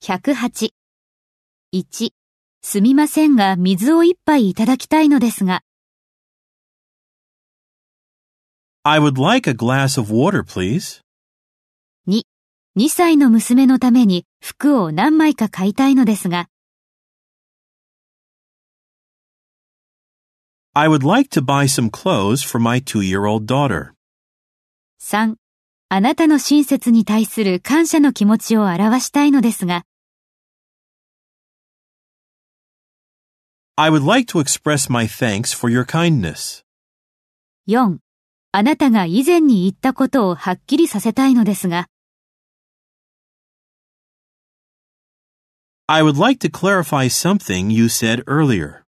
108。1、すみませんが水を一杯いただきたいのですが、I would like a glass of water, please. 2、2歳の娘のために服を何枚か買いたいのですが、I would like to buy some clothes for my two-year-old daughter. 3、あなたの親切に対する感謝の気持ちを表したいのですが、I would like to express my thanks for your kindness. 4、あなたが以前に言ったことをはっきりさせたいのですが、I would like to clarify something you said earlier.